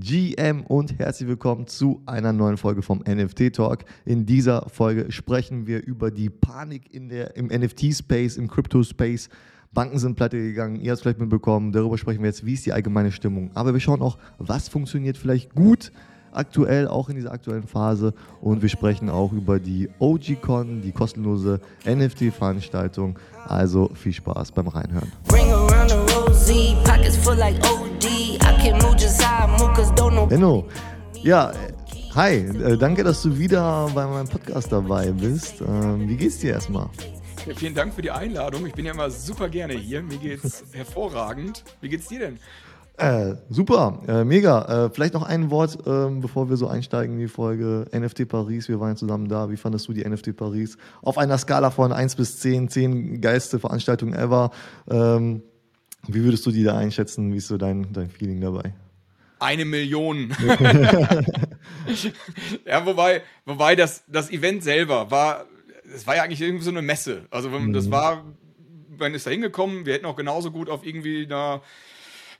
GM und herzlich willkommen zu einer neuen Folge vom NFT Talk. In dieser Folge sprechen wir über die Panik in der, im NFT-Space, im Crypto-Space. Banken sind pleite gegangen, ihr habt es vielleicht mitbekommen. Darüber sprechen wir jetzt, wie ist die allgemeine Stimmung. Aber wir schauen auch, was funktioniert vielleicht gut aktuell, auch in dieser aktuellen Phase. Und wir sprechen auch über die OG-Con, die kostenlose NFT-Veranstaltung. Also viel Spaß beim Reinhören. Benno, ja, hi, äh, danke, dass du wieder bei meinem Podcast dabei bist. Ähm, wie geht's dir erstmal? Ja, vielen Dank für die Einladung. Ich bin ja immer super gerne hier. Mir geht's hervorragend. Wie geht's dir denn? Äh, super, äh, mega. Äh, vielleicht noch ein Wort, ähm, bevor wir so einsteigen in die Folge NFT Paris. Wir waren zusammen da. Wie fandest du die NFT Paris? Auf einer Skala von 1 bis 10, 10 geilste Veranstaltungen ever. Ähm, wie würdest du die da einschätzen? Wie ist so dein, dein Feeling dabei? Eine Million. ja, wobei, wobei das, das Event selber war, es war ja eigentlich irgendwie so eine Messe. Also mhm. das war, man ist da hingekommen, wir hätten auch genauso gut auf irgendwie einer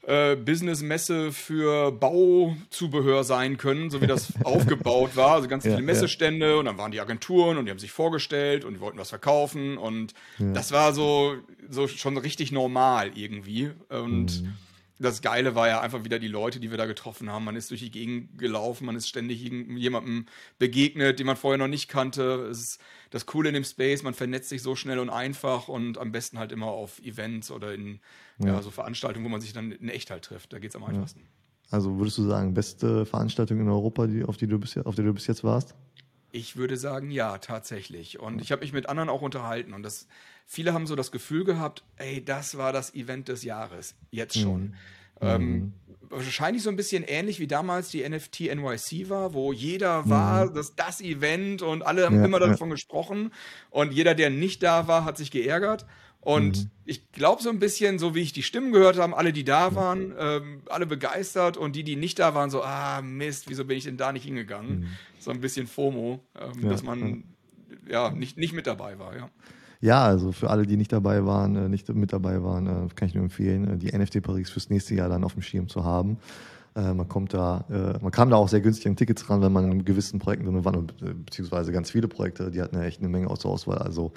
äh, Business-Messe für Bauzubehör sein können, so wie das aufgebaut war. Also ganz viele ja, Messestände ja. und dann waren die Agenturen und die haben sich vorgestellt und die wollten was verkaufen und ja. das war so, so schon richtig normal irgendwie. Und mhm. Das Geile war ja einfach wieder die Leute, die wir da getroffen haben. Man ist durch die Gegend gelaufen, man ist ständig jemandem begegnet, den man vorher noch nicht kannte. Es ist das Coole in dem Space, man vernetzt sich so schnell und einfach und am besten halt immer auf Events oder in ja. ja so Veranstaltungen, wo man sich dann in echt halt trifft. Da geht es am einfachsten. Also würdest du sagen, beste Veranstaltung in Europa, die, auf, die du bis, auf die du bis jetzt warst? Ich würde sagen, ja, tatsächlich. Und ich habe mich mit anderen auch unterhalten und das, viele haben so das Gefühl gehabt, ey, das war das Event des Jahres, jetzt schon. Mhm. Ähm, mhm. wahrscheinlich so ein bisschen ähnlich wie damals die NFT NYC war, wo jeder war, mhm. das, das Event und alle haben ja, immer davon ja. gesprochen und jeder, der nicht da war, hat sich geärgert. Und mhm. ich glaube so ein bisschen, so wie ich die Stimmen gehört habe, alle, die da waren, ähm, alle begeistert und die, die nicht da waren, so, ah Mist, wieso bin ich denn da nicht hingegangen? Mhm. So ein bisschen FOMO, ähm, ja, dass man ja nicht, nicht mit dabei war, ja. Ja, also für alle, die nicht dabei waren, äh, nicht mit dabei waren, äh, kann ich nur empfehlen, äh, die NFT Paris fürs nächste Jahr dann auf dem Schirm zu haben. Man kommt da, man kam da auch sehr günstig an Tickets ran, wenn man in gewissen Projekten drin war, beziehungsweise ganz viele Projekte, die hatten ja echt eine Menge aus der Auswahl. Also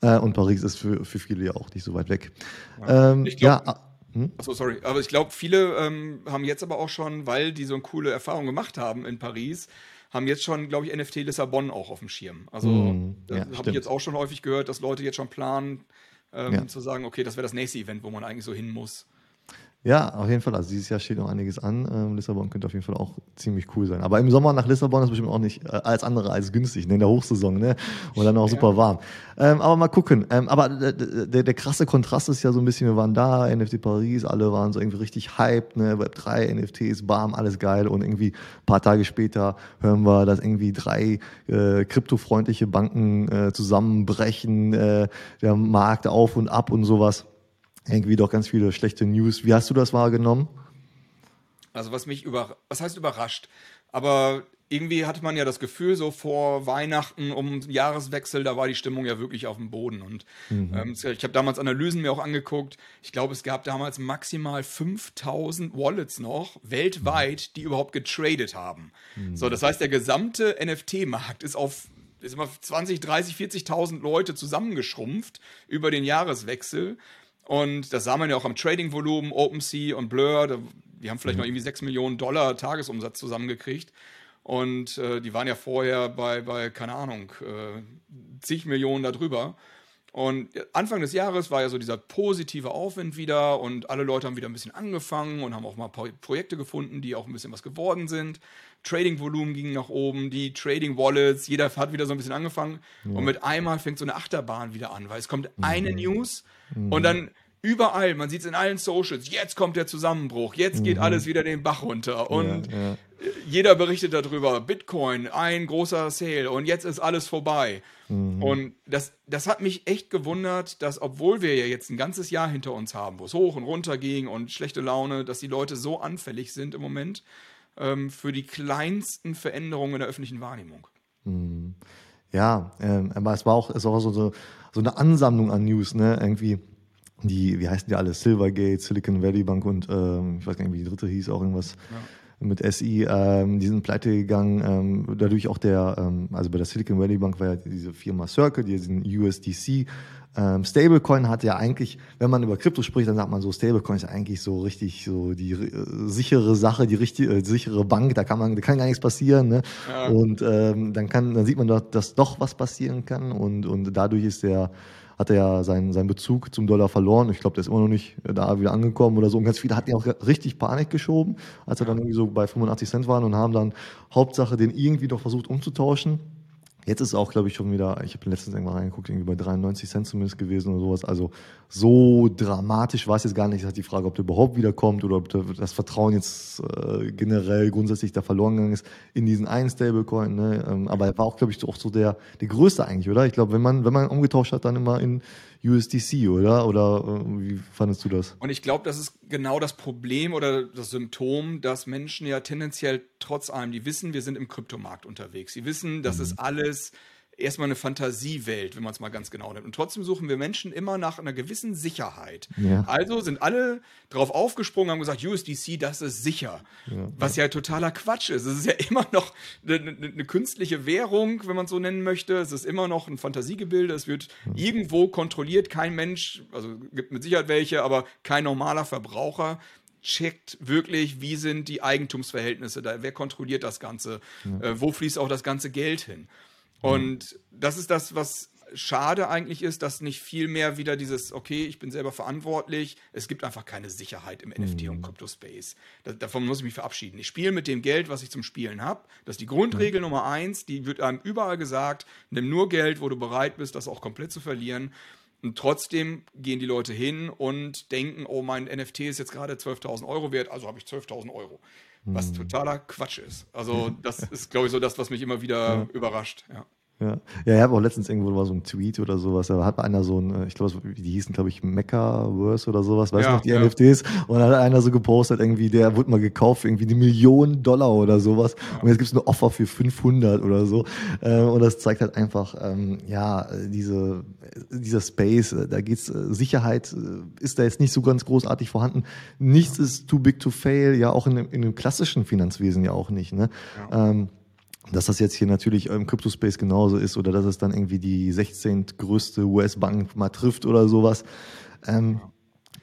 und Paris ist für, für viele ja auch nicht so weit weg. Ja, ähm, ich glaub, ja hm? Achso, sorry. Aber ich glaube, viele ähm, haben jetzt aber auch schon, weil die so eine coole Erfahrung gemacht haben in Paris, haben jetzt schon, glaube ich, NFT Lissabon auch auf dem Schirm. Also mm, ja, habe ich jetzt auch schon häufig gehört, dass Leute jetzt schon planen, ähm, ja. zu sagen, okay, das wäre das nächste Event, wo man eigentlich so hin muss. Ja, auf jeden Fall. Also dieses Jahr steht noch einiges an. Ähm, Lissabon könnte auf jeden Fall auch ziemlich cool sein. Aber im Sommer nach Lissabon ist bestimmt auch nicht äh, als andere als günstig, ne? in der Hochsaison, ne? Und dann auch ja. super warm. Ähm, aber mal gucken. Ähm, aber der, der, krasse Kontrast ist ja so ein bisschen, wir waren da, NFT Paris, alle waren so irgendwie richtig hyped, ne? Web 3, NFTs, bam, alles geil. Und irgendwie ein paar Tage später hören wir, dass irgendwie drei äh, kryptofreundliche Banken äh, zusammenbrechen, äh, der Markt auf und ab und sowas irgendwie doch ganz viele schlechte News. Wie hast du das wahrgenommen? Also was mich über, was heißt überrascht? Aber irgendwie hatte man ja das Gefühl, so vor Weihnachten, um Jahreswechsel, da war die Stimmung ja wirklich auf dem Boden. Und mhm. ähm, ich habe damals Analysen mir auch angeguckt. Ich glaube, es gab damals maximal 5000 Wallets noch weltweit, die überhaupt getradet haben. Mhm. So, das heißt, der gesamte NFT-Markt ist auf ist immer 20, 30, 40.000 Leute zusammengeschrumpft über den Jahreswechsel. Und das sah man ja auch am Trading-Volumen, OpenSea und Blur. die haben vielleicht mhm. noch irgendwie 6 Millionen Dollar Tagesumsatz zusammengekriegt. Und äh, die waren ja vorher bei, bei keine Ahnung, äh, zig Millionen darüber. Und Anfang des Jahres war ja so dieser positive Aufwind wieder und alle Leute haben wieder ein bisschen angefangen und haben auch mal Projekte gefunden, die auch ein bisschen was geworden sind. Trading-Volumen ging nach oben, die Trading-Wallets, jeder hat wieder so ein bisschen angefangen. Ja. Und mit einmal fängt so eine Achterbahn wieder an, weil es kommt eine mhm. News mhm. und dann überall, man sieht es in allen Socials, jetzt kommt der Zusammenbruch, jetzt geht mhm. alles wieder den Bach runter und ja, ja. Jeder berichtet darüber, Bitcoin, ein großer Sale und jetzt ist alles vorbei. Mhm. Und das, das hat mich echt gewundert, dass obwohl wir ja jetzt ein ganzes Jahr hinter uns haben, wo es hoch und runter ging und schlechte Laune, dass die Leute so anfällig sind im Moment ähm, für die kleinsten Veränderungen in der öffentlichen Wahrnehmung. Mhm. Ja, ähm, aber es war auch, es war auch so, so, so eine Ansammlung an News, ne? Irgendwie die, wie heißen die alle? Silvergate, Silicon Valley Bank und ähm, ich weiß gar nicht, wie die dritte hieß, auch irgendwas. Mit SI, ähm, die sind pleite gegangen. Ähm, dadurch auch der, ähm, also bei der Silicon Valley Bank war ja diese Firma Circle, die diesen USDC ähm, Stablecoin hat ja eigentlich, wenn man über Krypto spricht, dann sagt man so, Stablecoin ist eigentlich so richtig so die äh, sichere Sache, die richtige äh, sichere Bank, da kann man, da kann gar nichts passieren, ne? Ja. Und ähm, dann kann, dann sieht man doch, dass doch was passieren kann und und dadurch ist der hat er ja seinen, seinen Bezug zum Dollar verloren. Ich glaube, der ist immer noch nicht da wieder angekommen oder so. Und ganz viele hatten ja auch richtig Panik geschoben, als er dann irgendwie so bei 85 Cent waren und haben dann Hauptsache den irgendwie doch versucht umzutauschen. Jetzt ist auch, glaube ich, schon wieder, ich habe letztens irgendwann reingeguckt, irgendwie bei 93 Cent zumindest gewesen oder sowas. Also so dramatisch war es jetzt gar nicht. Es hat die Frage, ob der überhaupt wiederkommt oder ob das Vertrauen jetzt äh, generell grundsätzlich da verloren gegangen ist in diesen einen Stablecoin. Ne? Ähm, aber er war auch, glaube ich, auch so der, der größte eigentlich, oder? Ich glaube, wenn man, wenn man umgetauscht hat, dann immer in USDC, oder? Oder äh, wie fandest du das? Und ich glaube, das ist genau das Problem oder das Symptom, dass Menschen ja tendenziell trotz allem, die wissen, wir sind im Kryptomarkt unterwegs. Sie wissen, das mhm. ist alles erstmal eine Fantasiewelt, wenn man es mal ganz genau nimmt. Und trotzdem suchen wir Menschen immer nach einer gewissen Sicherheit. Ja. Also sind alle drauf aufgesprungen, haben gesagt, USDC, das ist sicher. Ja. Was ja totaler Quatsch ist. Es ist ja immer noch eine, eine, künstliche Währung, wenn man es so nennen möchte. Es ist immer noch ein Fantasiegebilde. Es wird ja. irgendwo kontrolliert. Kein Mensch, also gibt mit Sicherheit welche, aber kein normaler Verbraucher checkt wirklich, wie sind die Eigentumsverhältnisse da, wer kontrolliert das Ganze, äh, wo fließt auch das ganze Geld hin. Mhm. Und das ist das, was schade eigentlich ist, dass nicht viel mehr wieder dieses, okay, ich bin selber verantwortlich, es gibt einfach keine Sicherheit im NFT- und Crypto-Space. davon muss ich mich verabschieden. Ich spiele mit dem Geld, was ich zum Spielen habe. Das ist die Grundregel mhm. Nummer eins, die wird einem überall gesagt, nimm nur Geld, wo du bereit bist, das auch komplett zu verlieren. Und trotzdem gehen die Leute hin und denken, oh, mein NFT ist jetzt gerade 12.000 Euro wert, also habe ich 12.000 Euro. Was mhm. totaler Quatsch ist. Also das ist, glaube ich, so das, was mich immer wieder ja. überrascht. Ja. Ja, ja, ich habe auch letztens irgendwo war so ein Tweet oder sowas, da hat einer so ein, äh, ich glaube, die hießen, glaube ich, Mecca-Verse oder sowas, weißt du ja, noch, die ja. NFTs, und dann hat einer so gepostet, irgendwie, der wurde mal gekauft für irgendwie die Million Dollar oder sowas, und jetzt gibt's eine Offer für 500 oder so, äh, und das zeigt halt einfach, ähm, ja, diese, dieser Space, äh, da geht's, Sicherheit ist da jetzt nicht so ganz großartig vorhanden, nichts ist too big to fail, ja, auch in, in dem klassischen Finanzwesen ja auch nicht, ne, ähm, dass das jetzt hier natürlich im Crypto-Space genauso ist oder dass es dann irgendwie die 16. größte US-Bank mal trifft oder sowas. Ähm,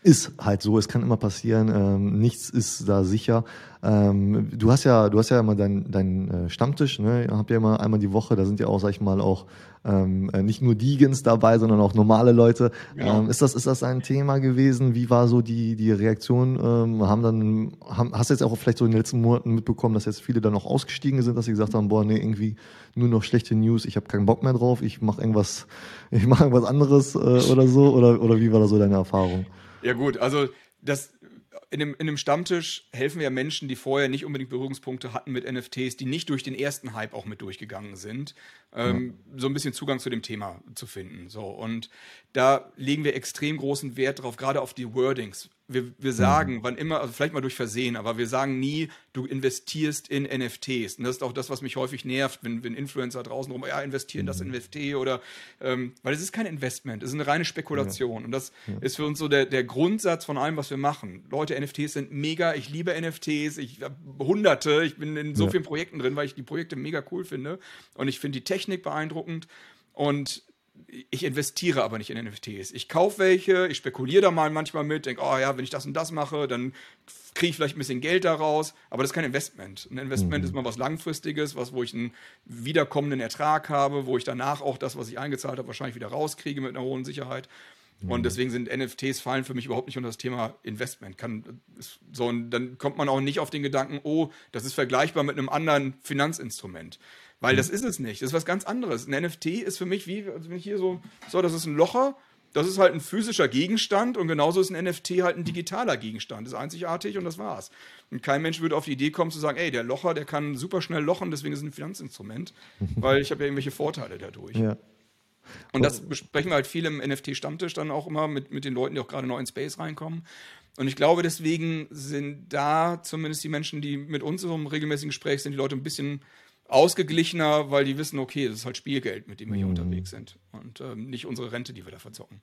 ist halt so, es kann immer passieren, ähm, nichts ist da sicher. Ähm, du hast ja, du hast ja immer deinen dein, äh, Stammtisch, ne? Ihr habt ja immer einmal die Woche, da sind ja auch, sag ich mal, auch ähm, äh, nicht nur Deegans dabei, sondern auch normale Leute. Ja. Ähm, ist das, ist das ein Thema gewesen? Wie war so die, die Reaktion? Ähm, haben dann, haben, hast du jetzt auch vielleicht so in den letzten Monaten mitbekommen, dass jetzt viele dann auch ausgestiegen sind, dass sie gesagt haben, boah, nee, irgendwie nur noch schlechte News, ich habe keinen Bock mehr drauf, ich mache irgendwas, ich mache irgendwas anderes äh, oder so? Oder, oder wie war da so deine Erfahrung? Ja gut, also das in einem, in einem Stammtisch helfen wir Menschen, die vorher nicht unbedingt Berührungspunkte hatten mit NFTs, die nicht durch den ersten Hype auch mit durchgegangen sind, ähm, ja. so ein bisschen Zugang zu dem Thema zu finden. So und da legen wir extrem großen Wert drauf, gerade auf die Wordings wir, wir sagen, mhm. wann immer, also vielleicht mal durch Versehen, aber wir sagen nie, du investierst in NFTs. Und das ist auch das, was mich häufig nervt, wenn, wenn Influencer draußen rum, ja, investieren mhm. das NFT oder, ähm, weil es ist kein Investment, es ist eine reine Spekulation. Ja. Und das ja. ist für uns so der, der Grundsatz von allem, was wir machen. Leute, NFTs sind mega, ich liebe NFTs, ich habe hunderte, ich bin in so ja. vielen Projekten drin, weil ich die Projekte mega cool finde. Und ich finde die Technik beeindruckend. Und ich investiere aber nicht in NFTs. Ich kaufe welche, ich spekuliere da mal manchmal mit, denke, oh ja, wenn ich das und das mache, dann kriege ich vielleicht ein bisschen Geld daraus, aber das ist kein Investment. Ein Investment mhm. ist mal was Langfristiges, was, wo ich einen wiederkommenden Ertrag habe, wo ich danach auch das, was ich eingezahlt habe, wahrscheinlich wieder rauskriege mit einer hohen Sicherheit. Mhm. Und deswegen sind NFTs fallen für mich überhaupt nicht unter das Thema Investment. Kann, so, und dann kommt man auch nicht auf den Gedanken, oh, das ist vergleichbar mit einem anderen Finanzinstrument. Weil das mhm. ist es nicht. Das ist was ganz anderes. Ein NFT ist für mich wie, also wenn ich hier so, so, das ist ein Locher, das ist halt ein physischer Gegenstand und genauso ist ein NFT halt ein digitaler Gegenstand. Das ist einzigartig und das war's. Und kein Mensch würde auf die Idee kommen zu sagen, ey, der Locher, der kann super schnell lochen, deswegen ist es ein Finanzinstrument, weil ich habe ja irgendwelche Vorteile dadurch. Ja. Und das besprechen wir halt viel im NFT-Stammtisch dann auch immer mit, mit den Leuten, die auch gerade neu in Space reinkommen. Und ich glaube, deswegen sind da zumindest die Menschen, die mit uns einem regelmäßigen Gespräch sind, die Leute ein bisschen ausgeglichener, weil die wissen, okay, das ist halt Spielgeld, mit dem wir hier mhm. unterwegs sind und ähm, nicht unsere Rente, die wir da verzocken.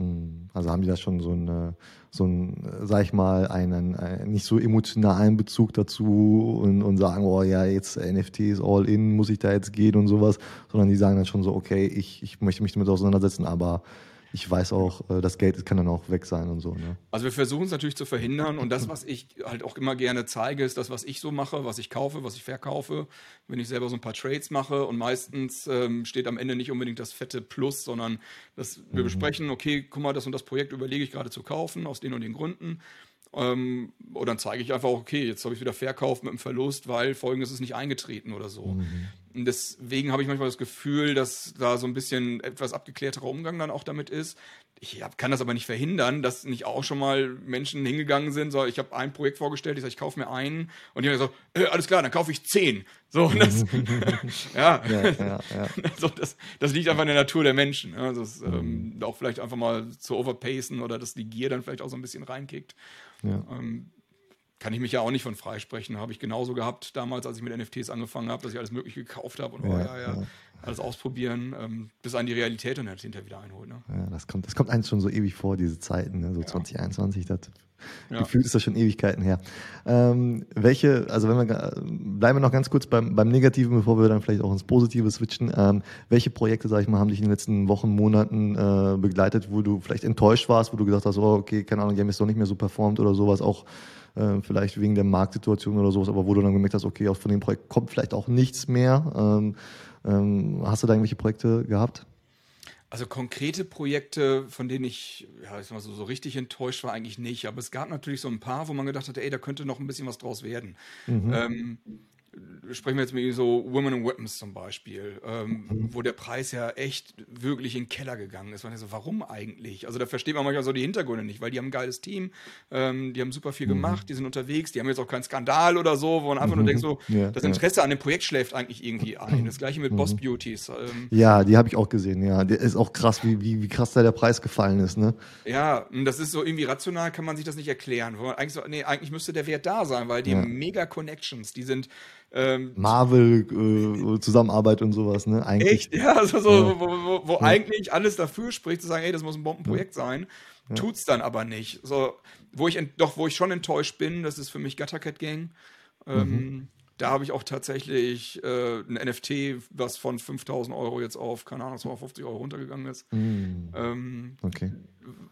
Hm. Also haben die da schon so einen, so einen, sag ich mal, einen, einen nicht so emotionalen Bezug dazu und, und sagen, oh ja, jetzt NFT ist all in, muss ich da jetzt gehen und sowas, sondern die sagen dann schon so, okay, ich, ich möchte mich damit auseinandersetzen, aber ich weiß auch, äh, das Geld kann dann auch weg sein und so. Ne? Also wir versuchen es natürlich zu verhindern und das, was ich halt auch immer gerne zeige, ist das, was ich so mache, was ich kaufe, was ich verkaufe. Wenn ich selber so ein paar Trades mache und meistens ähm, steht am Ende nicht unbedingt das fette Plus, sondern dass wir mhm. besprechen, okay, guck mal, das und das Projekt überlege ich gerade zu kaufen, aus den und den Gründen. Ähm, und dann zeige ich einfach, okay, jetzt habe ich wieder verkauft mit einem Verlust, weil folgendes ist nicht eingetreten oder so. Mhm. Und deswegen habe ich manchmal das Gefühl, dass da so ein bisschen etwas abgeklärterer Umgang dann auch damit ist. Ich hab, kann das aber nicht verhindern, dass nicht auch schon mal Menschen hingegangen sind. So, ich habe ein Projekt vorgestellt, ich sage, ich kaufe mir einen und die haben gesagt, äh, alles klar, dann kaufe ich zehn. So, das, ja, ja, ja, ja. So, das, das, liegt einfach in der Natur der Menschen. Ja, das, ähm, auch vielleicht einfach mal zu overpacen oder dass die Gier dann vielleicht auch so ein bisschen reinkickt. Ja. Ähm, kann ich mich ja auch nicht von freisprechen. Habe ich genauso gehabt damals, als ich mit NFTs angefangen habe, dass ich alles Mögliche gekauft habe und ja, oh, ja, ja, ja, alles ausprobieren, ähm, bis an die Realität dann halt hinterher wieder einholt. Ne? Ja, das kommt, das kommt eins schon so ewig vor, diese Zeiten, ne? so 2021. Das, Gefühlt ist das schon Ewigkeiten her. Ähm, welche, also wenn wir bleiben wir noch ganz kurz beim, beim Negativen, bevor wir dann vielleicht auch ins Positive switchen. Ähm, welche Projekte, sag ich mal, haben dich in den letzten Wochen, Monaten äh, begleitet, wo du vielleicht enttäuscht warst, wo du gesagt hast, oh, okay, keine Ahnung, Game ist doch nicht mehr so performt oder sowas, auch äh, vielleicht wegen der Marktsituation oder sowas, aber wo du dann gemerkt hast, okay, von dem Projekt kommt vielleicht auch nichts mehr. Ähm, ähm, hast du da irgendwelche Projekte gehabt? Also konkrete Projekte, von denen ich, ja, ich sag mal so, so richtig enttäuscht war, eigentlich nicht. Aber es gab natürlich so ein paar, wo man gedacht hat, ey, da könnte noch ein bisschen was draus werden. Mhm. Ähm, sprechen wir jetzt mit so Women and Weapons zum Beispiel, ähm, wo der Preis ja echt wirklich in den Keller gegangen ist. Man so, warum eigentlich? Also da versteht man manchmal so die Hintergründe nicht, weil die haben ein geiles Team, ähm, die haben super viel mhm. gemacht, die sind unterwegs, die haben jetzt auch keinen Skandal oder so, wo man einfach mhm. nur denkt so, ja, das Interesse ja. an dem Projekt schläft eigentlich irgendwie ein. Das gleiche mit Boss mhm. Beauties. Ähm, ja, die habe ich auch gesehen, ja. Der ist auch krass, wie, wie, wie krass da der Preis gefallen ist, ne? Ja, das ist so irgendwie rational, kann man sich das nicht erklären. Eigentlich, so, nee, eigentlich müsste der Wert da sein, weil die ja. mega Connections, die sind ähm, Marvel-Zusammenarbeit äh, und sowas, ne? Eigentlich. Echt? Ja, also so, ja. wo, wo, wo ja. eigentlich alles dafür spricht, zu sagen, ey, das muss ein Bombenprojekt sein, ja. tut's dann aber nicht. So, wo ich doch, wo ich schon enttäuscht bin, das ist für mich Guttercat Gang. Ähm, mhm. Da habe ich auch tatsächlich äh, ein NFT, was von 5000 Euro jetzt auf, keine Ahnung, 250 Euro runtergegangen ist. Mhm. Ähm, okay.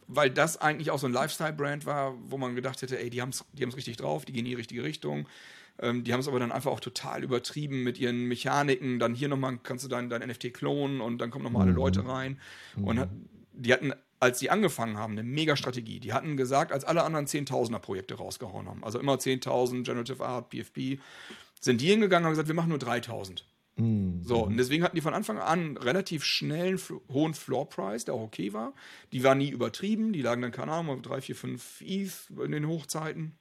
Weil das eigentlich auch so ein Lifestyle-Brand war, wo man gedacht hätte, ey, die haben es die richtig drauf, die gehen in die richtige Richtung. Ähm, die haben es aber dann einfach auch total übertrieben mit ihren Mechaniken. Dann hier nochmal kannst du dein, dein NFT klonen und dann kommen nochmal mhm. alle Leute rein. Mhm. Und hat, die hatten, als sie angefangen haben, eine mega Strategie. Die hatten gesagt, als alle anderen Zehntausender Projekte rausgehauen haben, also immer 10.000 Generative Art, PFP, sind die hingegangen und haben gesagt, wir machen nur 3.000. Mhm. So, und deswegen hatten die von Anfang an relativ schnellen, hohen Floor Price, der auch okay war. Die war nie übertrieben, die lagen dann, keine Ahnung, 3, 4, 5 ETH in den Hochzeiten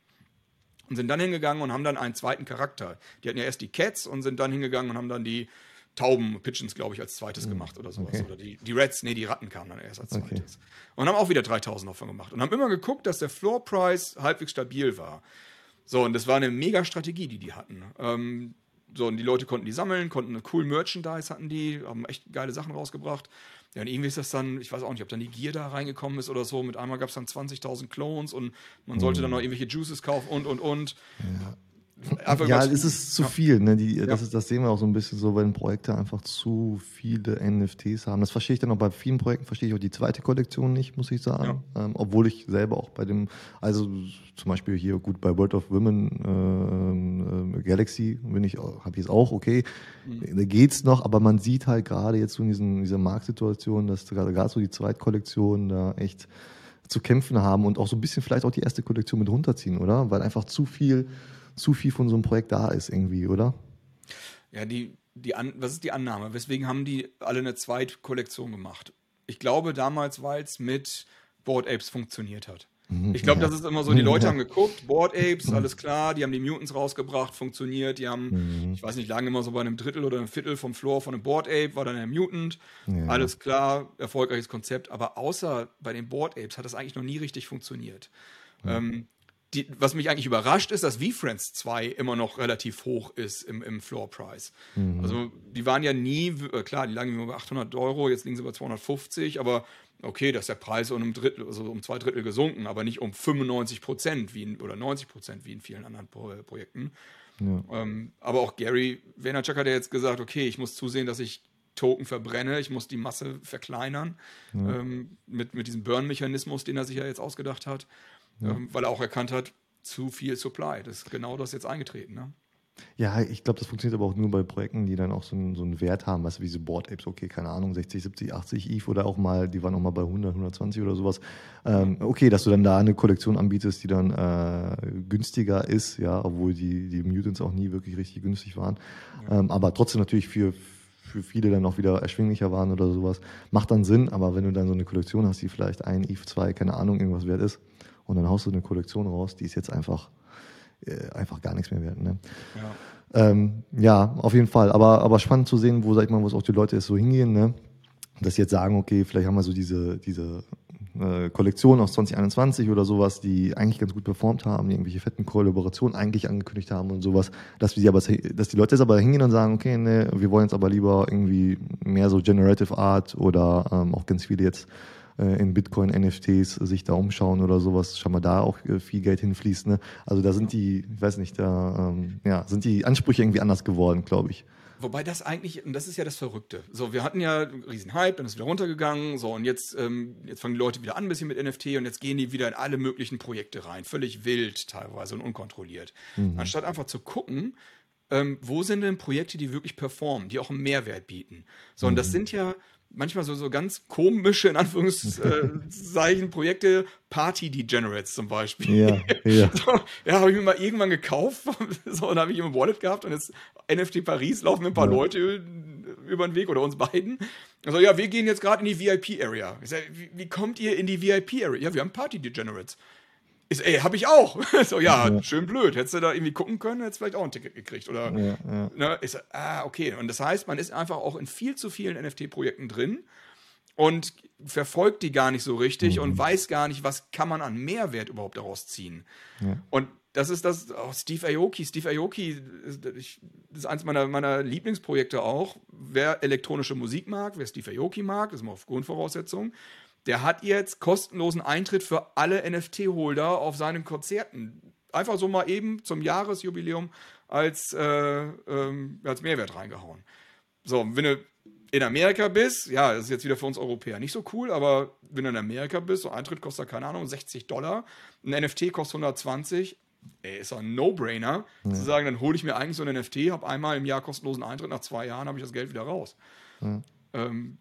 und sind dann hingegangen und haben dann einen zweiten Charakter. Die hatten ja erst die Cats und sind dann hingegangen und haben dann die Tauben, Pigeons, glaube ich, als zweites mhm. gemacht oder sowas. Okay. Oder die, die Reds, nee, die Ratten kamen dann erst als zweites. Okay. Und haben auch wieder 3000 davon gemacht. Und haben immer geguckt, dass der Floor Price halbwegs stabil war. So, und das war eine mega Strategie, die die hatten. Ähm, so, und die Leute konnten die sammeln, konnten cool Merchandise hatten die, haben echt geile Sachen rausgebracht. Ja, und irgendwie ist das dann, ich weiß auch nicht, ob dann die Gier da reingekommen ist oder so. Mit einmal gab es dann 20.000 Clones und man sollte mhm. dann noch irgendwelche Juices kaufen und, und, und. Ja. Einfach ja, es ist zu ja. viel. Ne? Die, das, ist, das sehen wir auch so ein bisschen so, wenn Projekte einfach zu viele NFTs haben. Das verstehe ich dann auch bei vielen Projekten, verstehe ich auch die zweite Kollektion nicht, muss ich sagen. Ja. Ähm, obwohl ich selber auch bei dem, also zum Beispiel hier gut bei World of Women äh, äh, Galaxy bin ich, habe ich es auch, okay. Mhm. Da geht's noch, aber man sieht halt gerade jetzt so in diesen, dieser Marktsituation, dass gerade, gerade so die Zweitkollektion da echt zu kämpfen haben und auch so ein bisschen vielleicht auch die erste Kollektion mit runterziehen, oder? Weil einfach zu viel zu viel von so einem Projekt da ist irgendwie, oder? Ja, die, die An was ist die Annahme? Weswegen haben die alle eine Zweitkollektion gemacht? Ich glaube damals, weil es mit Board Apes funktioniert hat. Mhm, ich glaube, ja. das ist immer so, die Leute haben geguckt, Board Apes, alles klar, die haben die Mutants rausgebracht, funktioniert, die haben, mhm. ich weiß nicht, lagen immer so bei einem Drittel oder einem Viertel vom Floor von einem Board Ape, war dann der Mutant, ja. alles klar, erfolgreiches Konzept, aber außer bei den Board Apes hat das eigentlich noch nie richtig funktioniert. Mhm. Ähm, die, was mich eigentlich überrascht, ist, dass VFriends 2 immer noch relativ hoch ist im, im Floor Price. Mhm. Also die waren ja nie, äh, klar, die lagen immer bei 800 Euro, jetzt liegen sie bei 250, aber okay, dass der Preis um, ein Drittel, also um zwei Drittel gesunken, aber nicht um 95 Prozent oder 90 Prozent wie in vielen anderen Pro Projekten. Ja. Ähm, aber auch Gary Vaynerchuk hat ja jetzt gesagt, okay, ich muss zusehen, dass ich Token verbrenne, ich muss die Masse verkleinern ja. ähm, mit, mit diesem Burn-Mechanismus, den er sich ja jetzt ausgedacht hat ja. ähm, weil er auch erkannt hat, zu viel Supply. Das ist genau das jetzt eingetreten. Ne? Ja, ich glaube, das funktioniert aber auch nur bei Projekten, die dann auch so einen, so einen Wert haben, weißt du, wie diese Board Apes, okay, keine Ahnung, 60, 70, 80 ETH oder auch mal, die waren auch mal bei 100, 120 oder sowas. Ähm, okay, dass du dann da eine Kollektion anbietest, die dann äh, günstiger ist, ja, obwohl die, die Mutants auch nie wirklich richtig günstig waren. Ja. Ähm, aber trotzdem natürlich für, für viele dann auch wieder erschwinglicher waren oder sowas. Macht dann Sinn, aber wenn du dann so eine Kollektion hast, die vielleicht ein ETH, zwei, keine Ahnung, irgendwas wert ist, und dann haust du eine Kollektion raus, die ist jetzt einfach, äh, einfach gar nichts mehr wert. Ne? Ja. Ähm, ja, auf jeden Fall. Aber, aber spannend zu sehen, wo, sag ich mal, wo es auch die Leute jetzt so hingehen, ne? Dass sie jetzt sagen, okay, vielleicht haben wir so diese, diese äh, Kollektion aus 2021 oder sowas, die eigentlich ganz gut performt haben, die irgendwelche fetten Kollaborationen eigentlich angekündigt haben und sowas, dass wir sie aber, dass die Leute jetzt aber hingehen und sagen, okay, ne, wir wollen jetzt aber lieber irgendwie mehr so Generative Art oder ähm, auch ganz viele jetzt in Bitcoin, NFTs sich da umschauen oder sowas, schon mal da auch äh, viel Geld hinfließt. Ne? Also da sind die, ich weiß nicht, da ähm, ja, sind die Ansprüche irgendwie anders geworden, glaube ich. Wobei das eigentlich, und das ist ja das Verrückte. So, wir hatten ja einen riesen Hype, dann ist wieder runtergegangen, so, und jetzt, ähm, jetzt fangen die Leute wieder an ein bisschen mit NFT und jetzt gehen die wieder in alle möglichen Projekte rein. Völlig wild teilweise und unkontrolliert. Mhm. Anstatt einfach zu gucken, ähm, wo sind denn Projekte, die wirklich performen, die auch einen Mehrwert bieten. So, und das mhm. sind ja, manchmal so, so ganz komische, in Anführungszeichen, Projekte, Party-Degenerates zum Beispiel. Ja, ja. So, ja, habe ich mir mal irgendwann gekauft, so, und habe ich im Wallet gehabt und jetzt NFT Paris laufen mir ein paar ja. Leute über den Weg oder uns beiden. Also ja, wir gehen jetzt gerade in die VIP-Area. Wie, wie kommt ihr in die VIP-Area? Ja, wir haben Party-Degenerates. Ist, ey, hab ich auch. so, ja, ja, schön blöd. Hättest du da irgendwie gucken können, hättest du vielleicht auch ein Ticket gekriegt. Oder, ja, ja. Ne, ist, ah, okay. Und das heißt, man ist einfach auch in viel zu vielen NFT-Projekten drin und verfolgt die gar nicht so richtig mhm. und weiß gar nicht, was kann man an Mehrwert überhaupt daraus ziehen. Und das ist das, oh, Steve Aoki. Steve Aoki ist, ist eins meiner, meiner Lieblingsprojekte auch. Wer elektronische Musik mag, wer Steve Aoki mag, das ist mal auf Grundvoraussetzung der hat jetzt kostenlosen Eintritt für alle NFT-Holder auf seinen Konzerten. Einfach so mal eben zum Jahresjubiläum als, äh, ähm, als Mehrwert reingehauen. So, wenn du in Amerika bist, ja, das ist jetzt wieder für uns Europäer nicht so cool, aber wenn du in Amerika bist, so Eintritt kostet, keine Ahnung, 60 Dollar, ein NFT kostet 120, ey, ist doch ein No-Brainer, ja. zu sagen, dann hole ich mir eigentlich so ein NFT, habe einmal im Jahr kostenlosen Eintritt, nach zwei Jahren habe ich das Geld wieder raus. Ja. Ähm,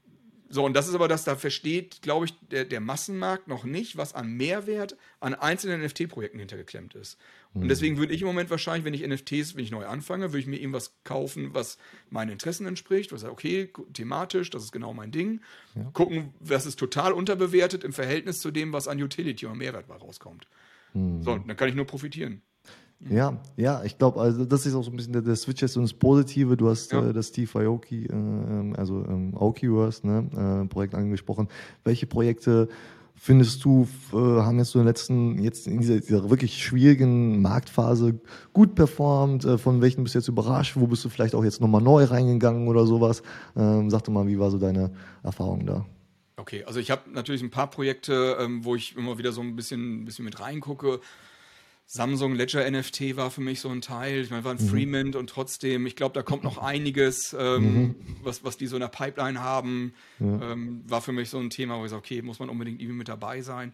so, und das ist aber das, da versteht, glaube ich, der, der Massenmarkt noch nicht, was an Mehrwert an einzelnen NFT-Projekten hintergeklemmt ist. Und mhm. deswegen würde ich im Moment wahrscheinlich, wenn ich NFTs, wenn ich neu anfange, würde ich mir irgendwas kaufen, was meinen Interessen entspricht, was okay, thematisch, das ist genau mein Ding. Ja. Gucken, was ist total unterbewertet im Verhältnis zu dem, was an Utility und Mehrwert rauskommt. Mhm. So, dann kann ich nur profitieren. Ja, ja, ich glaube, also das ist auch so ein bisschen der, der Switch jetzt und das Positive. Du hast ja. äh, das Steve Aoki, äh, ähm, also ähm, Aokiverse, ne, äh, Projekt angesprochen. Welche Projekte findest du, äh, haben jetzt so in den letzten, jetzt in dieser, dieser wirklich schwierigen Marktphase gut performt? Äh, von welchen bist du jetzt überrascht? Wo bist du vielleicht auch jetzt nochmal neu reingegangen oder sowas? Ähm, sag doch mal, wie war so deine Erfahrung da? Okay, also ich habe natürlich ein paar Projekte, ähm, wo ich immer wieder so ein bisschen, ein bisschen mit reingucke. Samsung Ledger NFT war für mich so ein Teil. Ich meine, war ein mhm. Freemint und trotzdem, ich glaube, da kommt noch einiges, ähm, mhm. was, was die so in der Pipeline haben. Ja. Ähm, war für mich so ein Thema, wo ich sage, okay, muss man unbedingt irgendwie mit dabei sein.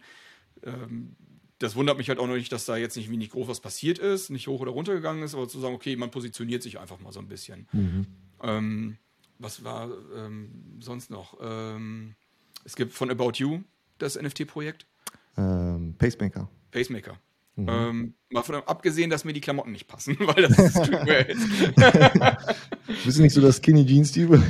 Ähm, das wundert mich halt auch noch nicht, dass da jetzt nicht wenig groß was passiert ist, nicht hoch oder runter gegangen ist, aber zu sagen, okay, man positioniert sich einfach mal so ein bisschen. Mhm. Ähm, was war ähm, sonst noch? Ähm, es gibt von About You das NFT-Projekt. Pacemaker. Pacemaker. Mhm. Ähm, mal von abgesehen, dass mir die Klamotten nicht passen, weil das ist Streetwear ist. Bist du nicht so das Skinny Jeans Typ?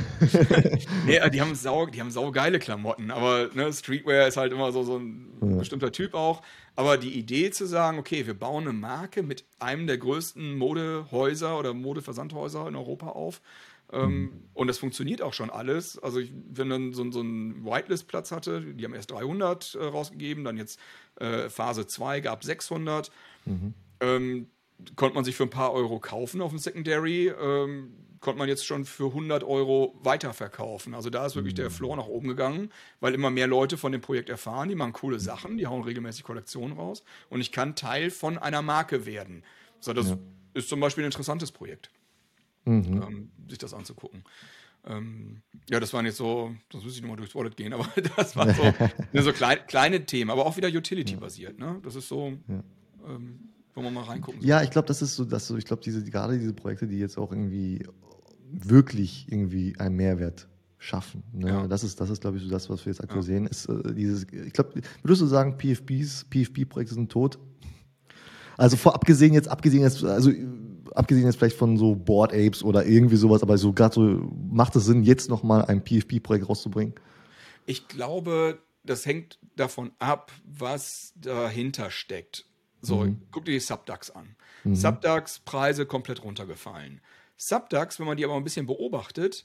nee, die haben sau, die haben sau geile Klamotten, aber ne, Streetwear ist halt immer so, so ein ja. bestimmter Typ auch. Aber die Idee zu sagen, okay, wir bauen eine Marke mit einem der größten Modehäuser oder Modeversandhäuser in Europa auf. Ähm, mhm. und das funktioniert auch schon alles. Also, ich, wenn dann so, so ein Whitelist-Platz hatte, die haben erst 300 äh, rausgegeben, dann jetzt äh, Phase 2 gab 600. Mhm. Ähm, konnte man sich für ein paar Euro kaufen auf dem Secondary. Ähm, konnte man jetzt schon für 100 Euro weiterverkaufen. Also da ist wirklich der mhm. Floor nach oben gegangen, weil immer mehr Leute von dem Projekt erfahren, die machen coole Sachen, die hauen regelmäßig Kollektionen raus und ich kann Teil von einer Marke werden. So, das ja. ist zum Beispiel ein interessantes Projekt, mhm. ähm, sich das anzugucken. Ähm, ja, das waren jetzt so, das muss ich nochmal durchs Wallet gehen, aber das waren so, so klein, kleine Themen, aber auch wieder Utility-basiert. Ne? Das ist so, ja. ähm, wo man mal reingucken soll. Ja, ich glaube, das ist so, dass so, ich glaube, diese, gerade diese Projekte, die jetzt auch irgendwie wirklich irgendwie einen Mehrwert schaffen. Ne? Ja. Das ist, das ist, glaube ich, so das, was wir jetzt aktuell ja. sehen. Ist, äh, dieses, ich glaube, würdest du sagen, PFBs, PFB-Projekte sind tot? Also vor abgesehen jetzt, abgesehen jetzt, also abgesehen jetzt vielleicht von so Board Apes oder irgendwie sowas, aber so gerade so macht es Sinn, jetzt nochmal ein PFP-Projekt rauszubringen? Ich glaube, das hängt davon ab, was dahinter steckt. So, mhm. guck dir die Subducks an. Mhm. Subducks Preise komplett runtergefallen. Subducks, wenn man die aber ein bisschen beobachtet,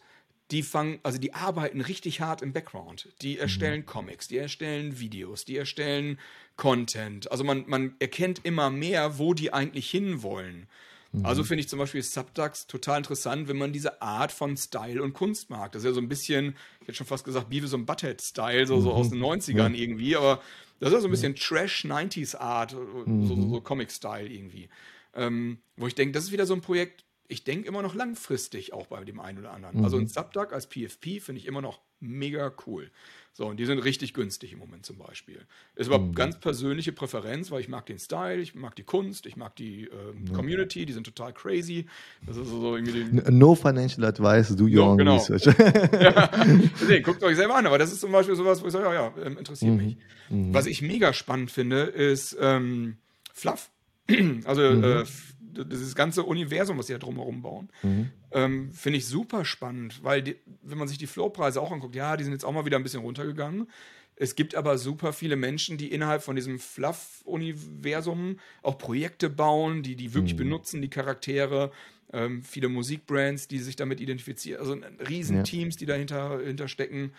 die fangen, also die arbeiten richtig hart im Background. Die mhm. erstellen mhm. Comics, die erstellen Videos, die erstellen Content. Also man, man erkennt immer mehr, wo die eigentlich hinwollen. Mhm. Also finde ich zum Beispiel Subducks total interessant, wenn man diese Art von Style und Kunst mag. Das ist ja so ein bisschen, ich hätte schon fast gesagt, Beavis und Butthead-Style, so, so aus den 90ern mhm. irgendwie, aber das ist ja so ein bisschen Trash-90s-Art, so, so, so Comic-Style irgendwie. Ähm, wo ich denke, das ist wieder so ein Projekt, ich denke immer noch langfristig auch bei dem einen oder anderen. Mhm. Also ein Subduck als PFP finde ich immer noch mega cool. So, und die sind richtig günstig im Moment zum Beispiel. Ist aber mhm. ganz persönliche Präferenz, weil ich mag den Style, ich mag die Kunst, ich mag die ja. Community, die sind total crazy. Das ist so irgendwie no financial advice, do your no, own genau. research. ja. nee, guckt euch selber an, aber das ist zum Beispiel sowas, wo ich sage, ja, ja, ähm, interessiert mhm. mich. Mhm. Was ich mega spannend finde, ist ähm, Fluff. also mhm. äh, dieses ganze Universum, was sie da drumherum bauen, mhm. ähm, finde ich super spannend, weil die, wenn man sich die Floorpreise auch anguckt, ja, die sind jetzt auch mal wieder ein bisschen runtergegangen. Es gibt aber super viele Menschen, die innerhalb von diesem Fluff-Universum auch Projekte bauen, die die wirklich mhm. benutzen, die Charaktere. Ähm, viele Musikbrands, die sich damit identifizieren. Also Riesenteams, ja. die dahinter, dahinter stecken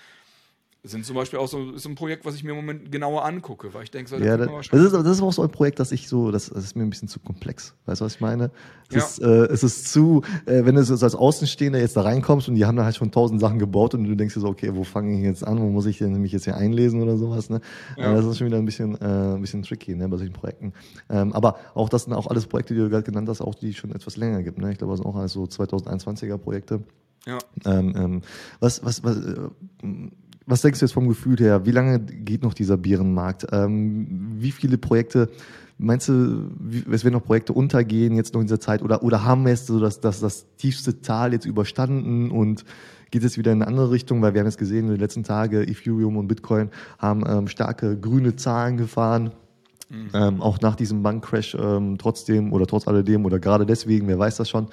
sind zum Beispiel auch so ist ein Projekt, was ich mir im Moment genauer angucke, weil ich denke, so, ja, das, das, ist, das ist auch so ein Projekt, das ich so, das, das ist mir ein bisschen zu komplex. Weißt du, was ich meine? Es, ja. ist, äh, es ist zu, äh, wenn du so als Außenstehender jetzt da reinkommst und die haben da halt schon tausend Sachen gebaut und du denkst dir so, okay, wo fange ich jetzt an? Wo muss ich denn mich jetzt hier einlesen oder sowas? Ne? Ja. Äh, das ist schon wieder ein bisschen, äh, ein bisschen tricky ne, bei solchen Projekten. Ähm, aber auch das sind auch alles Projekte, die du gerade genannt hast, auch die schon etwas länger gibt. Ne? Ich glaube, das sind auch alles so 2021er Projekte. Ja. Ähm, ähm, was, was, was, äh, was denkst du jetzt vom Gefühl her? Wie lange geht noch dieser Bärenmarkt? Ähm, wie viele Projekte, meinst du, wie, es werden noch Projekte untergehen jetzt noch in dieser Zeit? Oder, oder haben wir jetzt so das, das, das tiefste Tal jetzt überstanden und geht es wieder in eine andere Richtung? Weil wir haben jetzt gesehen, in den letzten Tagen Ethereum und Bitcoin haben ähm, starke grüne Zahlen gefahren. Mhm. Ähm, auch nach diesem Bankcrash ähm, trotzdem oder trotz alledem oder gerade deswegen, wer weiß das schon,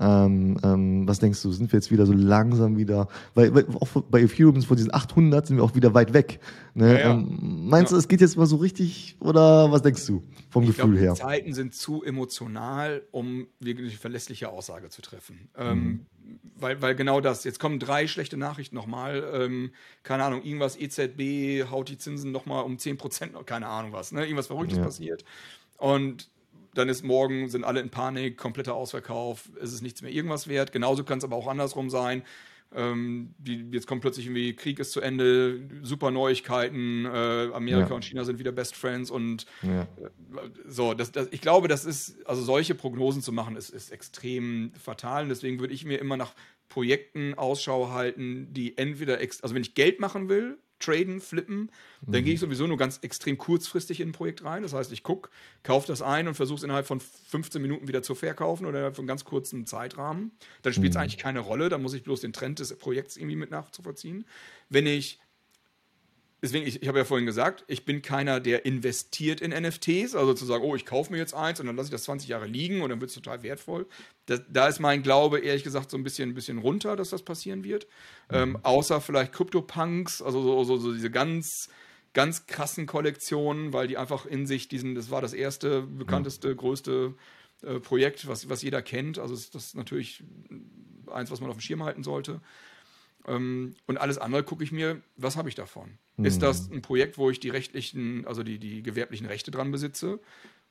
ähm, ähm, was denkst du, sind wir jetzt wieder so langsam wieder, weil, weil auch bei Ethereum von diesen 800 sind wir auch wieder weit weg. Ne? Ja, ja. Ähm, meinst ja. du, es geht jetzt mal so richtig oder was denkst du vom ich Gefühl glaub, her? Die Zeiten sind zu emotional, um wirklich verlässliche Aussage zu treffen. Ähm, mhm. weil, weil genau das, jetzt kommen drei schlechte Nachrichten nochmal, ähm, keine Ahnung, irgendwas EZB haut die Zinsen nochmal um 10 Prozent, keine Ahnung was, ne? irgendwas Verrücktes passiert. Und dann ist morgen, sind alle in Panik, kompletter Ausverkauf, es ist nichts mehr irgendwas wert. Genauso kann es aber auch andersrum sein. Ähm, die, jetzt kommt plötzlich irgendwie, Krieg ist zu Ende, super Neuigkeiten, äh, Amerika ja. und China sind wieder Best Friends und ja. äh, so, das, das, ich glaube, das ist, also solche Prognosen zu machen, ist, ist extrem fatal und deswegen würde ich mir immer nach Projekten Ausschau halten, die entweder, also wenn ich Geld machen will, traden, flippen, dann mhm. gehe ich sowieso nur ganz extrem kurzfristig in ein Projekt rein. Das heißt, ich gucke, kaufe das ein und versuche es innerhalb von 15 Minuten wieder zu verkaufen oder innerhalb von ganz kurzen Zeitrahmen. Dann spielt es mhm. eigentlich keine Rolle. Dann muss ich bloß den Trend des Projekts irgendwie mit nachzuvollziehen. Wenn ich deswegen, ich, ich habe ja vorhin gesagt, ich bin keiner, der investiert in NFTs, also zu sagen, oh, ich kaufe mir jetzt eins und dann lasse ich das 20 Jahre liegen und dann wird es total wertvoll. Das, da ist mein Glaube, ehrlich gesagt, so ein bisschen, ein bisschen runter, dass das passieren wird. Ähm, mhm. außer vielleicht CryptoPunks, also so, so, so, diese ganz, ganz krassen Kollektionen, weil die einfach in sich diesen, das war das erste, bekannteste, größte äh, Projekt, was, was jeder kennt. Also das ist natürlich eins, was man auf dem Schirm halten sollte. Ähm, und alles andere gucke ich mir, was habe ich davon? Mhm. Ist das ein Projekt, wo ich die rechtlichen, also die, die gewerblichen Rechte dran besitze?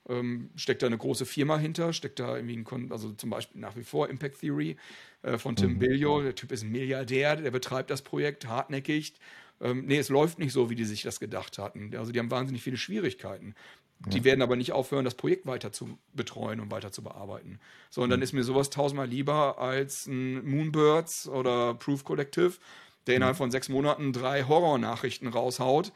Ähm, steckt da eine große Firma hinter, steckt da irgendwie ein, also zum Beispiel nach wie vor Impact Theory äh, von Tim mhm. Billio. Der Typ ist ein Milliardär, der betreibt das Projekt hartnäckig. Ähm, nee, es läuft nicht so, wie die sich das gedacht hatten. Also die haben wahnsinnig viele Schwierigkeiten. Ja. Die werden aber nicht aufhören, das Projekt weiter zu betreuen und weiter zu bearbeiten. So, und dann mhm. ist mir sowas tausendmal lieber als ein Moonbirds oder Proof Collective, der innerhalb mhm. von sechs Monaten drei Horror-Nachrichten raushaut.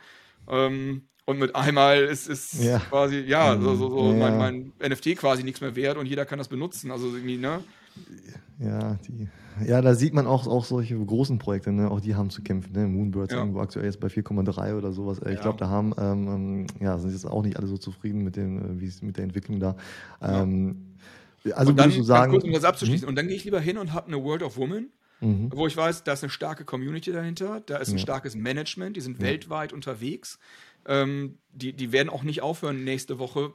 Ähm, und mit einmal ist, ist ja. quasi, ja, so, so, so ja. Mein, mein, NFT quasi nichts mehr wert und jeder kann das benutzen. Also irgendwie, ne? Ja, die, ja, da sieht man auch, auch solche großen Projekte, ne? auch die haben zu kämpfen. Ne? Moonbirds ja. irgendwo aktuell jetzt bei 4,3 oder sowas. Ich glaube, da haben, ähm, ähm, ja, sind jetzt auch nicht alle so zufrieden mit, den, äh, mit der Entwicklung da. Ähm, also und dann, würdest du sagen. Kurz, um das abzuschließen, mhm. und dann gehe ich lieber hin und habe eine World of Women mhm. wo ich weiß, da ist eine starke Community dahinter, da ist ein ja. starkes Management, die sind ja. weltweit unterwegs. Ähm, die, die werden auch nicht aufhören, nächste Woche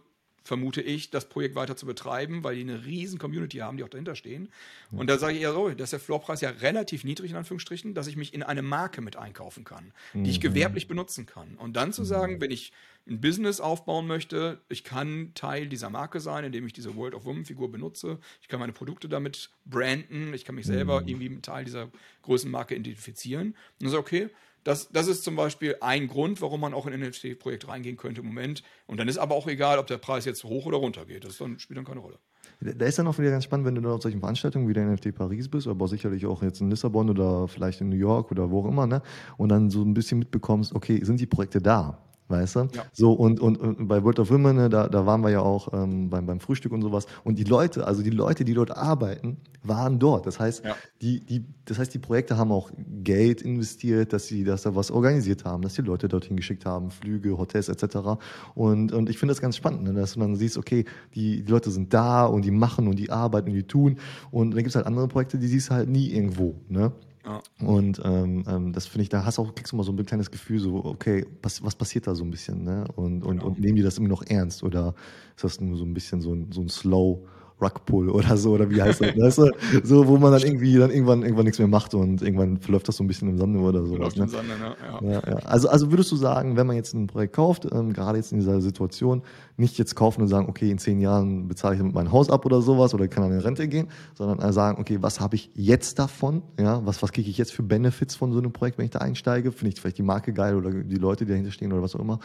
vermute ich, das Projekt weiter zu betreiben, weil die eine riesen Community haben, die auch dahinter stehen. Und da sage ich eher so, dass der Floorpreis ja relativ niedrig in Anführungsstrichen, dass ich mich in eine Marke mit einkaufen kann, die ich mhm. gewerblich benutzen kann. Und dann zu sagen, mhm. wenn ich ein Business aufbauen möchte, ich kann Teil dieser Marke sein, indem ich diese World of Women Figur benutze. Ich kann meine Produkte damit branden. Ich kann mich selber mhm. irgendwie mit Teil dieser Größenmarke identifizieren. Und dann so, okay, das, das ist zum Beispiel ein Grund, warum man auch in ein NFT-Projekt reingehen könnte im Moment. Und dann ist aber auch egal, ob der Preis jetzt hoch oder runter geht. Das dann, spielt dann keine Rolle. Da ist dann auch wieder ganz spannend, wenn du da auf solchen Veranstaltungen wie der NFT Paris bist, aber sicherlich auch jetzt in Lissabon oder vielleicht in New York oder wo auch immer, ne? Und dann so ein bisschen mitbekommst, okay, sind die Projekte da? Weißt du? Ja. So, und, und, und bei World of Women, ne, da, da waren wir ja auch ähm, beim, beim Frühstück und sowas. Und die Leute, also die Leute, die dort arbeiten, waren dort. Das heißt, ja. die, die, das heißt, die Projekte haben auch Geld investiert, dass sie dass da was organisiert haben, dass die Leute dorthin geschickt haben, Flüge, Hotels etc. Und, und ich finde das ganz spannend, ne, dass du dann siehst, okay, die, die Leute sind da und die machen und die arbeiten und die tun. Und dann gibt es halt andere Projekte, die siehst du halt nie irgendwo. Ne? Ja. Und ähm, ähm, das finde ich, da hast du auch, kriegst du mal so ein kleines Gefühl, so, okay, was, was passiert da so ein bisschen, ne? Und, und, genau. und nehmen die das immer noch ernst oder ist das nur so ein bisschen so ein, so ein Slow, Rugpull oder so, oder wie heißt das? weißt du? So, wo man dann irgendwie dann irgendwann, irgendwann nichts mehr macht und irgendwann verläuft das so ein bisschen im Sande oder sowas. Ne? Im Sande, ne? ja. Ja, ja. Also, also würdest du sagen, wenn man jetzt ein Projekt kauft, ähm, gerade jetzt in dieser Situation, nicht jetzt kaufen und sagen, okay, in zehn Jahren bezahle ich damit mein Haus ab oder sowas oder kann an eine Rente gehen, sondern äh, sagen, okay, was habe ich jetzt davon? Ja, was, was kriege ich jetzt für Benefits von so einem Projekt, wenn ich da einsteige? Finde ich vielleicht die Marke geil oder die Leute, die dahinter stehen oder was auch immer.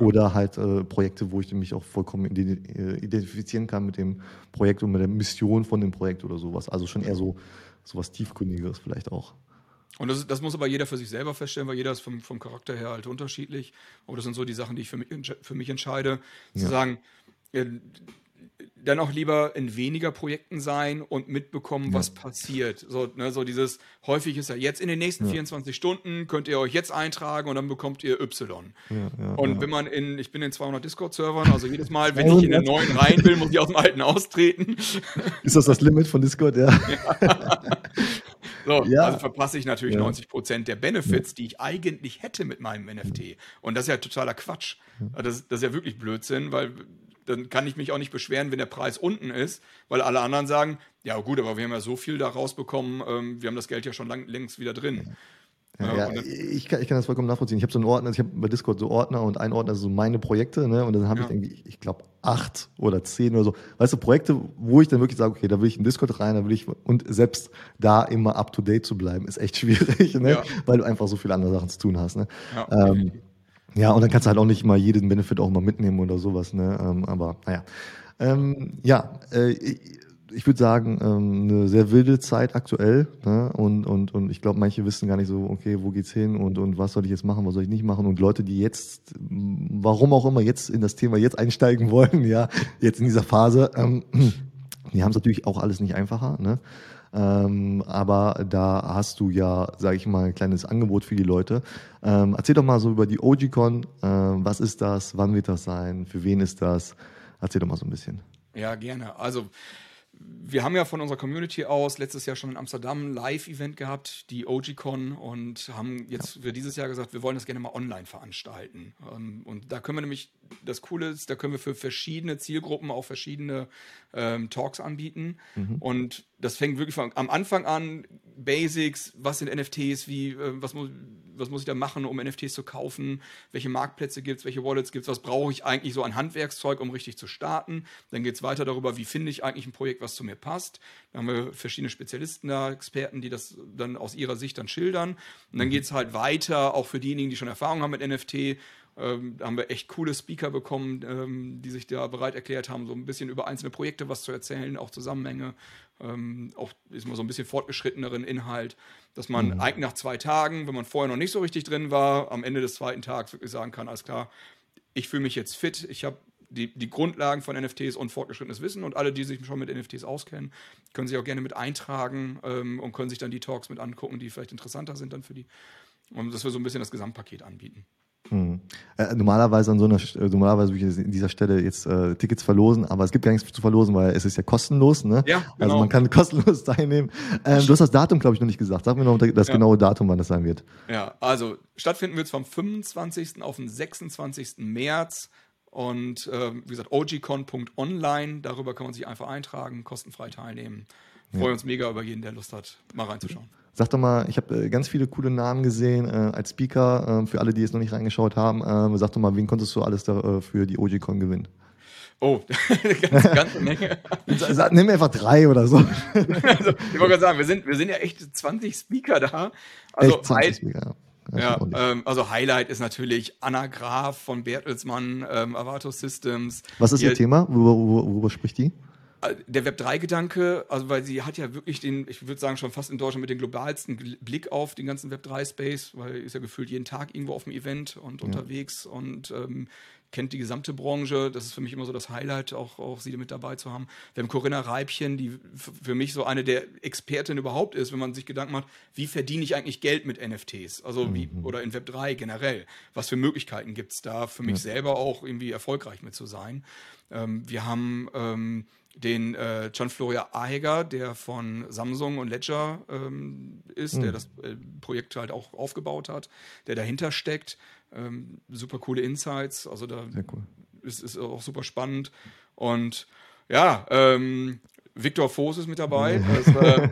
Oder halt äh, Projekte, wo ich mich auch vollkommen äh, identifizieren kann mit dem Projekt und mit der Mission von dem Projekt oder sowas. Also schon eher so, so was Tiefgründiges vielleicht auch. Und das, das, muss aber jeder für sich selber feststellen, weil jeder ist vom, vom Charakter her halt unterschiedlich. Aber das sind so die Sachen, die ich für mich, für mich entscheide. Ja. Zu sagen, ja, dann auch lieber in weniger Projekten sein und mitbekommen, ja. was passiert. So, ne, so dieses, häufig ist ja jetzt in den nächsten ja. 24 Stunden könnt ihr euch jetzt eintragen und dann bekommt ihr Y. Ja, und wenn man in, ich bin in 200 Discord-Servern, also jedes Mal, wenn ich in den neuen rein will, muss ich aus dem alten austreten. Ist das das Limit von Discord, ja? So, ja. Also verpasse ich natürlich ja. 90 Prozent der Benefits, die ich eigentlich hätte mit meinem NFT. Und das ist ja totaler Quatsch. Das, das ist ja wirklich Blödsinn, weil dann kann ich mich auch nicht beschweren, wenn der Preis unten ist, weil alle anderen sagen, ja gut, aber wir haben ja so viel da rausbekommen, ähm, wir haben das Geld ja schon lang, längst wieder drin. Ja, ja, ich, kann, ich kann das vollkommen nachvollziehen. Ich habe so einen Ordner, ich habe bei Discord so Ordner und ein Ordner so meine Projekte, ne? Und dann habe ja. ich irgendwie, ich glaube, acht oder zehn oder so. Weißt du, Projekte, wo ich dann wirklich sage, okay, da will ich in Discord rein, da will ich, und selbst da immer up to date zu bleiben, ist echt schwierig, ne? Ja. Weil du einfach so viele andere Sachen zu tun hast. Ne? Ja. Ähm, ja, und dann kannst du halt auch nicht mal jeden Benefit auch mal mitnehmen oder sowas, ne? Ähm, aber naja. Ähm, ja, äh, ich würde sagen, ähm, eine sehr wilde Zeit aktuell. Ne? Und, und, und ich glaube, manche wissen gar nicht so, okay, wo geht's hin und, und was soll ich jetzt machen, was soll ich nicht machen. Und Leute, die jetzt, warum auch immer, jetzt in das Thema jetzt einsteigen wollen, ja, jetzt in dieser Phase, ähm, die haben es natürlich auch alles nicht einfacher. Ne? Ähm, aber da hast du ja, sage ich mal, ein kleines Angebot für die Leute. Ähm, erzähl doch mal so über die OGCon. Ähm, was ist das? Wann wird das sein? Für wen ist das? Erzähl doch mal so ein bisschen. Ja, gerne. Also wir haben ja von unserer Community aus letztes Jahr schon in Amsterdam ein Live-Event gehabt, die OGCon, und haben jetzt für dieses Jahr gesagt, wir wollen das gerne mal online veranstalten. Ähm, und da können wir nämlich, das Coole ist, da können wir für verschiedene Zielgruppen auch verschiedene ähm, Talks anbieten. Mhm. Und das fängt wirklich von, am Anfang an, Basics, was sind NFTs, wie, äh, was muss was muss ich da machen, um NFTs zu kaufen, welche Marktplätze gibt es, welche Wallets gibt es, was brauche ich eigentlich so an Handwerkszeug, um richtig zu starten. Dann geht es weiter darüber, wie finde ich eigentlich ein Projekt, was zu mir passt. Da haben wir verschiedene Spezialisten da, Experten, die das dann aus ihrer Sicht dann schildern. Und dann geht es halt weiter, auch für diejenigen, die schon Erfahrung haben mit NFT, ähm, da haben wir echt coole Speaker bekommen, ähm, die sich da bereit erklärt haben, so ein bisschen über einzelne Projekte was zu erzählen, auch Zusammenhänge, ähm, auch ist mal so ein bisschen fortgeschritteneren Inhalt, dass man mhm. eigentlich nach zwei Tagen, wenn man vorher noch nicht so richtig drin war, am Ende des zweiten Tages wirklich sagen kann, alles klar, ich fühle mich jetzt fit, ich habe die, die Grundlagen von NFTs und fortgeschrittenes Wissen und alle, die sich schon mit NFTs auskennen, können sich auch gerne mit eintragen ähm, und können sich dann die Talks mit angucken, die vielleicht interessanter sind dann für die. Und dass wir so ein bisschen das Gesamtpaket anbieten. Hm. Äh, normalerweise an so einer äh, normalerweise würde ich an dieser Stelle jetzt äh, Tickets verlosen, aber es gibt gar nichts zu verlosen, weil es ist ja kostenlos, ne? Ja, genau. Also man kann kostenlos teilnehmen. Ähm, du hast das Datum, glaube ich, noch nicht gesagt. Sag mir noch das ja. genaue Datum, wann das sein wird. Ja, also stattfinden wird es vom 25. auf den 26. März. Und äh, wie gesagt, ogcon.online, darüber kann man sich einfach eintragen, kostenfrei teilnehmen. Freuen ja. uns mega über jeden, der Lust hat, mal reinzuschauen. Sag doch mal, ich habe äh, ganz viele coole Namen gesehen äh, als Speaker. Äh, für alle, die jetzt noch nicht reingeschaut haben, äh, sag doch mal, wen konntest du alles da, äh, für die OGCon gewinnen? Oh, eine ganze, ganze Menge. Nimm einfach drei oder so. also, ich wollte gerade sagen, wir sind, wir sind ja echt 20 Speaker da. Also, echt 20 Speaker. Ja, ähm, also Highlight ist natürlich Anna Graf von Bertelsmann, ähm, Avato Systems. Was ist ihr Thema? Worüber, worüber, worüber spricht die? Der Web3-Gedanke, also weil sie hat ja wirklich den, ich würde sagen, schon fast in Deutschland mit dem globalsten Blick auf den ganzen Web3-Space, weil ist ja gefühlt jeden Tag irgendwo auf dem Event und ja. unterwegs und ähm, kennt die gesamte Branche. Das ist für mich immer so das Highlight, auch, auch sie mit dabei zu haben. Wir haben Corinna Reibchen, die für mich so eine der Expertinnen überhaupt ist, wenn man sich Gedanken macht, wie verdiene ich eigentlich Geld mit NFTs? Also mhm. wie, oder in Web3 generell. Was für Möglichkeiten gibt es da für mich ja. selber auch irgendwie erfolgreich mit zu sein? Ähm, wir haben ähm, den äh, John Florian Aheger, der von Samsung und Ledger ähm, ist, mhm. der das äh, Projekt halt auch aufgebaut hat, der dahinter steckt. Ähm, super coole Insights, also da cool. ist, ist auch super spannend. Und ja, ähm, Victor Voss ist mit dabei. Das, äh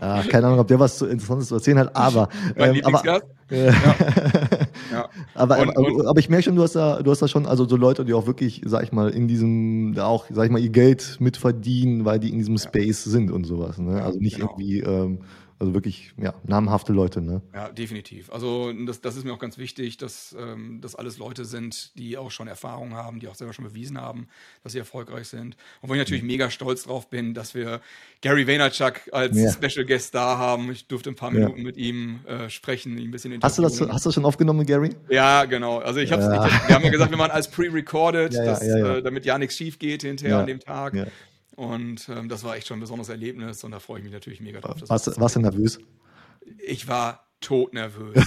ja, keine Ahnung, ob der was Interessantes zu erzählen hat, aber. Mein ähm, aber, äh, ja. Ja. Aber, und, aber, und, aber, ich merke schon, du hast da, du hast da schon, also so Leute, die auch wirklich, sag ich mal, in diesem, da auch, sag ich mal, ihr Geld mitverdienen, weil die in diesem Space sind und sowas. Ne? Also nicht genau. irgendwie. Ähm, also wirklich, ja, namhafte Leute, ne? Ja, definitiv. Also das, das ist mir auch ganz wichtig, dass ähm, das alles Leute sind, die auch schon Erfahrung haben, die auch selber schon bewiesen haben, dass sie erfolgreich sind. Und wo ich natürlich mhm. mega stolz drauf bin, dass wir Gary Vaynerchuk als ja. Special Guest da haben. Ich durfte ein paar Minuten ja. mit ihm äh, sprechen, ihn ein bisschen hast du das Hast du das schon aufgenommen, Gary? Ja, genau. Also ich hab's, ja. ich, wir haben ja gesagt, wir machen alles pre-recorded, äh, damit ja nichts schief geht hinterher an dem Tag. Und ähm, das war echt schon ein besonderes Erlebnis und da freue ich mich natürlich mega drauf. Warst, warst du nervös? Ich war todnervös.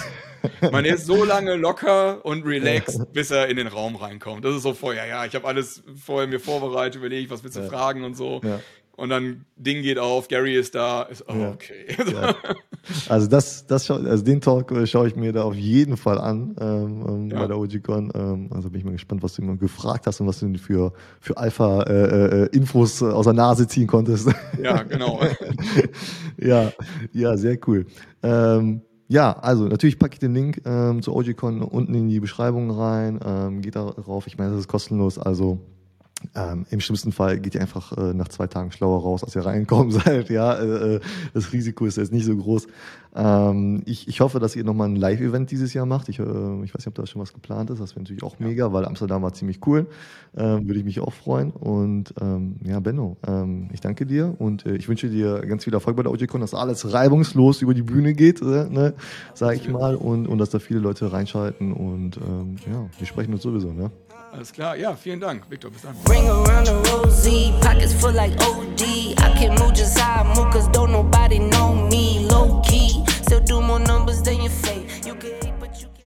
Man ist so lange locker und relaxed, bis er in den Raum reinkommt. Das ist so vorher, ja, ich habe alles vorher mir vorbereitet, überlegt, was willst du ja. fragen und so. Ja. Und dann Ding geht auf, Gary ist da, ist oh, okay. Ja. Also das, das also den Talk äh, schaue ich mir da auf jeden Fall an ähm, ähm ja. bei der OGCon. Ähm, also bin ich mal gespannt, was du immer gefragt hast und was du für, für Alpha-Infos äh, äh, aus der Nase ziehen konntest. Ja, genau. ja, ja, sehr cool. Ähm, ja, also natürlich packe ich den Link ähm, zu OGCon unten in die Beschreibung rein. Ähm, geht darauf. Ich meine, das ist kostenlos, also ähm, Im schlimmsten Fall geht ihr einfach äh, nach zwei Tagen schlauer raus, als ihr reinkommen seid. Ja, äh, äh, das Risiko ist jetzt nicht so groß. Ähm, ich, ich hoffe, dass ihr nochmal ein Live-Event dieses Jahr macht. Ich, äh, ich weiß nicht, ob da schon was geplant ist. Das wäre natürlich auch mega, weil Amsterdam war ziemlich cool. Ähm, Würde ich mich auch freuen. Und ähm, ja, Benno, ähm, ich danke dir und äh, ich wünsche dir ganz viel Erfolg bei der OGCon, dass alles reibungslos über die Bühne geht, äh, ne, sage ich mal, und, und dass da viele Leute reinschalten. Und ähm, ja, wir sprechen uns sowieso. Ne? Alles klar, ja, vielen Dank, Victor, bis dann. Ring around the rosy, pockets full like OD. I can move just how I move, cause don't nobody know me. Low key, still do more numbers than your face.